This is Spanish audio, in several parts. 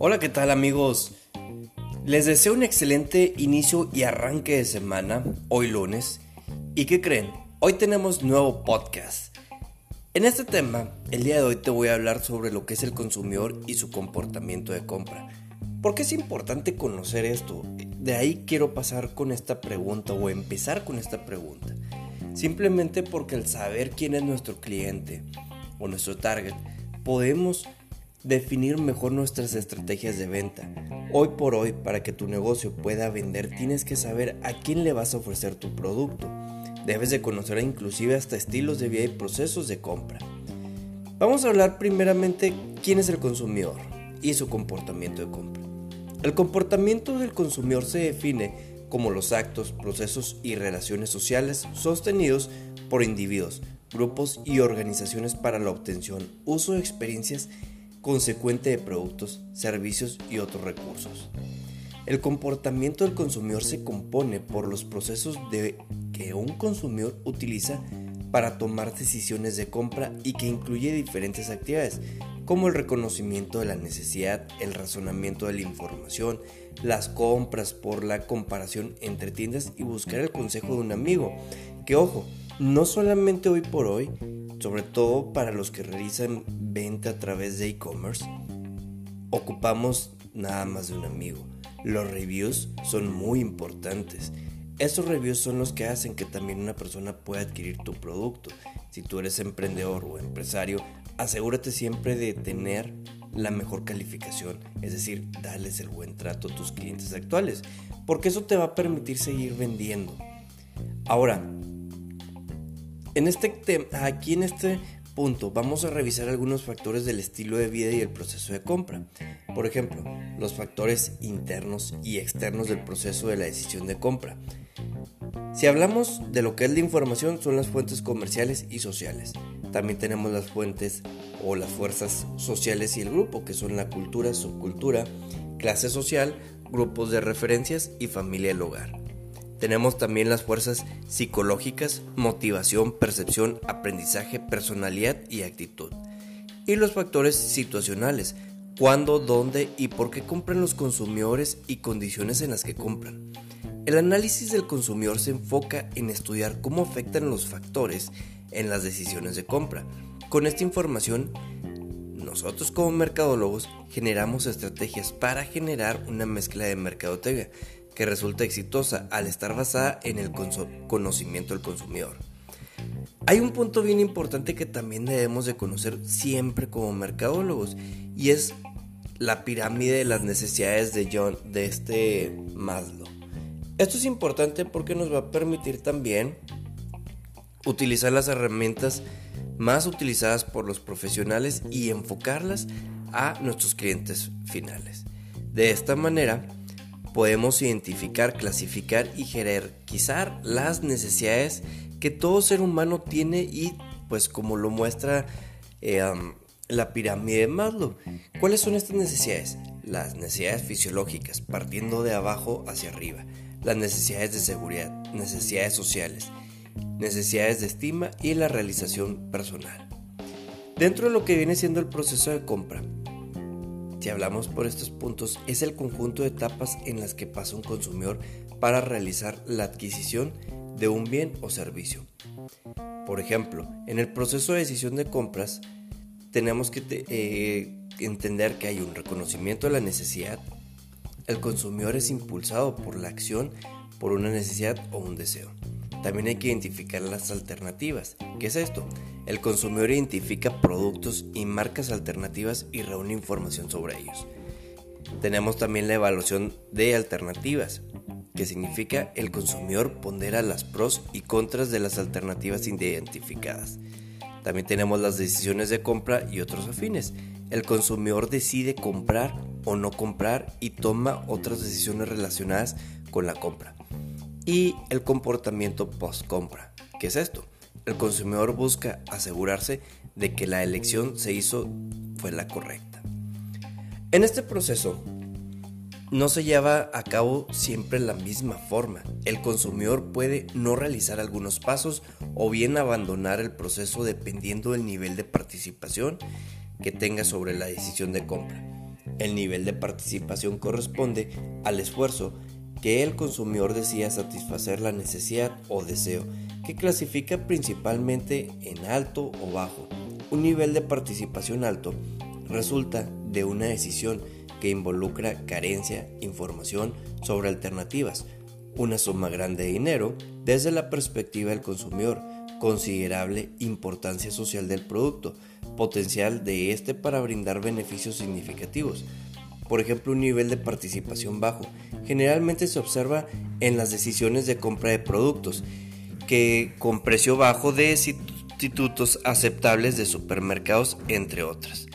Hola, ¿qué tal amigos? Les deseo un excelente inicio y arranque de semana, hoy lunes. ¿Y qué creen? Hoy tenemos nuevo podcast. En este tema, el día de hoy te voy a hablar sobre lo que es el consumidor y su comportamiento de compra. ¿Por qué es importante conocer esto? De ahí quiero pasar con esta pregunta o empezar con esta pregunta. Simplemente porque al saber quién es nuestro cliente o nuestro target, podemos definir mejor nuestras estrategias de venta. Hoy por hoy, para que tu negocio pueda vender, tienes que saber a quién le vas a ofrecer tu producto. Debes de conocer inclusive hasta estilos de vida y procesos de compra. Vamos a hablar primeramente quién es el consumidor y su comportamiento de compra. El comportamiento del consumidor se define como los actos, procesos y relaciones sociales sostenidos por individuos, grupos y organizaciones para la obtención, uso de experiencias consecuente de productos, servicios y otros recursos. El comportamiento del consumidor se compone por los procesos de que un consumidor utiliza para tomar decisiones de compra y que incluye diferentes actividades como el reconocimiento de la necesidad, el razonamiento de la información, las compras por la comparación entre tiendas y buscar el consejo de un amigo. Que ojo, no solamente hoy por hoy, sobre todo para los que realizan venta a través de e-commerce, ocupamos nada más de un amigo. Los reviews son muy importantes. Estos reviews son los que hacen que también una persona pueda adquirir tu producto. Si tú eres emprendedor o empresario, asegúrate siempre de tener la mejor calificación, es decir, darles el buen trato a tus clientes actuales, porque eso te va a permitir seguir vendiendo. Ahora, en este aquí en este punto vamos a revisar algunos factores del estilo de vida y el proceso de compra. Por ejemplo, los factores internos y externos del proceso de la decisión de compra. Si hablamos de lo que es la información, son las fuentes comerciales y sociales. También tenemos las fuentes o las fuerzas sociales y el grupo, que son la cultura, subcultura, clase social, grupos de referencias y familia del hogar. Tenemos también las fuerzas psicológicas, motivación, percepción, aprendizaje, personalidad y actitud. Y los factores situacionales, cuándo, dónde y por qué compran los consumidores y condiciones en las que compran. El análisis del consumidor se enfoca en estudiar cómo afectan los factores en las decisiones de compra. Con esta información, nosotros como mercadólogos generamos estrategias para generar una mezcla de mercadotecnia que resulta exitosa al estar basada en el conocimiento del consumidor. Hay un punto bien importante que también debemos de conocer siempre como mercadólogos y es la pirámide de las necesidades de John de este Maslow. Esto es importante porque nos va a permitir también utilizar las herramientas más utilizadas por los profesionales y enfocarlas a nuestros clientes finales. De esta manera, podemos identificar, clasificar y jerarquizar las necesidades que todo ser humano tiene y pues como lo muestra eh, la pirámide de Maslow. ¿Cuáles son estas necesidades? Las necesidades fisiológicas, partiendo de abajo hacia arriba. Las necesidades de seguridad, necesidades sociales, necesidades de estima y la realización personal. Dentro de lo que viene siendo el proceso de compra, si hablamos por estos puntos, es el conjunto de etapas en las que pasa un consumidor para realizar la adquisición de un bien o servicio. Por ejemplo, en el proceso de decisión de compras, tenemos que eh, entender que hay un reconocimiento de la necesidad. El consumidor es impulsado por la acción, por una necesidad o un deseo. También hay que identificar las alternativas. ¿Qué es esto? El consumidor identifica productos y marcas alternativas y reúne información sobre ellos. Tenemos también la evaluación de alternativas, que significa el consumidor pondera las pros y contras de las alternativas identificadas. También tenemos las decisiones de compra y otros afines. El consumidor decide comprar o no comprar y toma otras decisiones relacionadas con la compra y el comportamiento post-compra. ¿Qué es esto? El consumidor busca asegurarse de que la elección se hizo fue la correcta. En este proceso no se lleva a cabo siempre la misma forma. El consumidor puede no realizar algunos pasos o bien abandonar el proceso dependiendo del nivel de participación que tenga sobre la decisión de compra. El nivel de participación corresponde al esfuerzo que el consumidor decida satisfacer la necesidad o deseo, que clasifica principalmente en alto o bajo. Un nivel de participación alto resulta de una decisión que involucra carencia, información sobre alternativas, una suma grande de dinero desde la perspectiva del consumidor, considerable importancia social del producto, potencial de este para brindar beneficios significativos. Por ejemplo, un nivel de participación bajo generalmente se observa en las decisiones de compra de productos, que con precio bajo de sustitutos aceptables de supermercados, entre otras.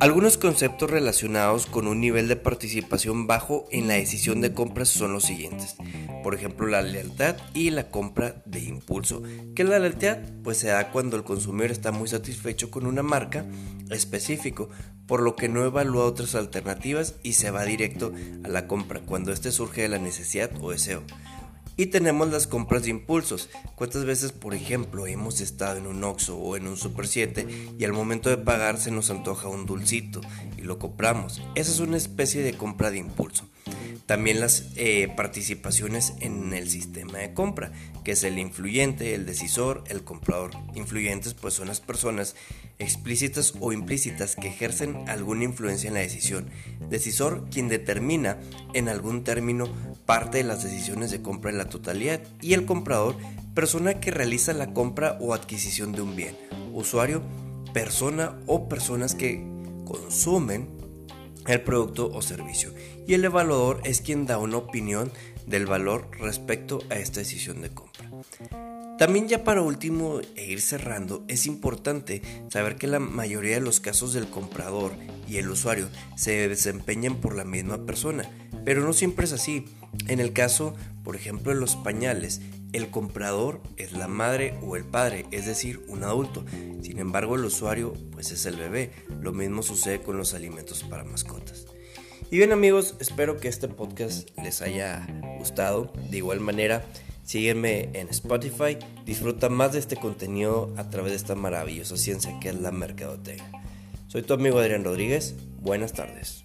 Algunos conceptos relacionados con un nivel de participación bajo en la decisión de compras son los siguientes. Por ejemplo, la lealtad y la compra de impulso. Que la lealtad pues se da cuando el consumidor está muy satisfecho con una marca específico, por lo que no evalúa otras alternativas y se va directo a la compra cuando éste surge de la necesidad o deseo. Y tenemos las compras de impulsos. ¿Cuántas veces, por ejemplo, hemos estado en un Oxxo o en un Super 7 y al momento de pagar se nos antoja un dulcito y lo compramos? Esa es una especie de compra de impulso. También las eh, participaciones en el sistema de compra, que es el influyente, el decisor, el comprador. Influyentes pues son las personas explícitas o implícitas que ejercen alguna influencia en la decisión. Decisor quien determina en algún término parte de las decisiones de compra en la totalidad. Y el comprador, persona que realiza la compra o adquisición de un bien. Usuario, persona o personas que consumen el producto o servicio. Y el evaluador es quien da una opinión del valor respecto a esta decisión de compra. También ya para último e ir cerrando, es importante saber que la mayoría de los casos del comprador y el usuario se desempeñan por la misma persona, pero no siempre es así. En el caso, por ejemplo, de los pañales, el comprador es la madre o el padre, es decir, un adulto. Sin embargo, el usuario pues es el bebé. Lo mismo sucede con los alimentos para mascotas. Y bien amigos, espero que este podcast les haya gustado. De igual manera, sígueme en Spotify. Disfruta más de este contenido a través de esta maravillosa ciencia que es la mercadotecnia. Soy tu amigo Adrián Rodríguez. Buenas tardes.